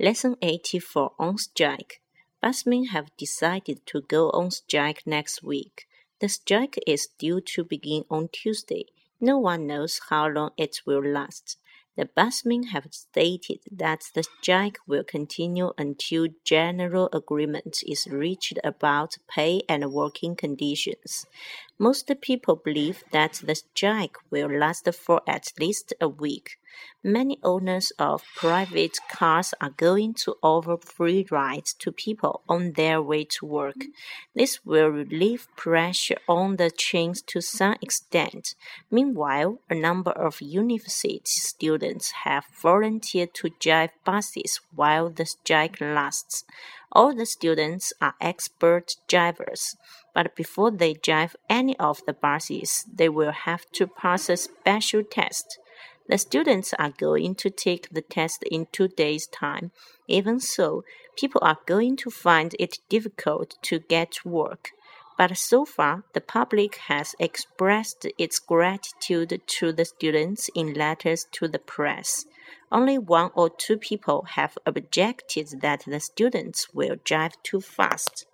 Lesson 84 on strike. Busmen have decided to go on strike next week. The strike is due to begin on Tuesday. No one knows how long it will last. The busmen have stated that the strike will continue until general agreement is reached about pay and working conditions. Most people believe that the strike will last for at least a week. Many owners of private cars are going to offer free rides to people on their way to work. This will relieve pressure on the chains to some extent. Meanwhile, a number of university students have volunteered to drive buses while the strike lasts. All the students are expert drivers, but before they drive any of the buses, they will have to pass a special test. The students are going to take the test in two days' time. Even so, people are going to find it difficult to get work. But so far, the public has expressed its gratitude to the students in letters to the press. Only one or two people have objected that the students will drive too fast.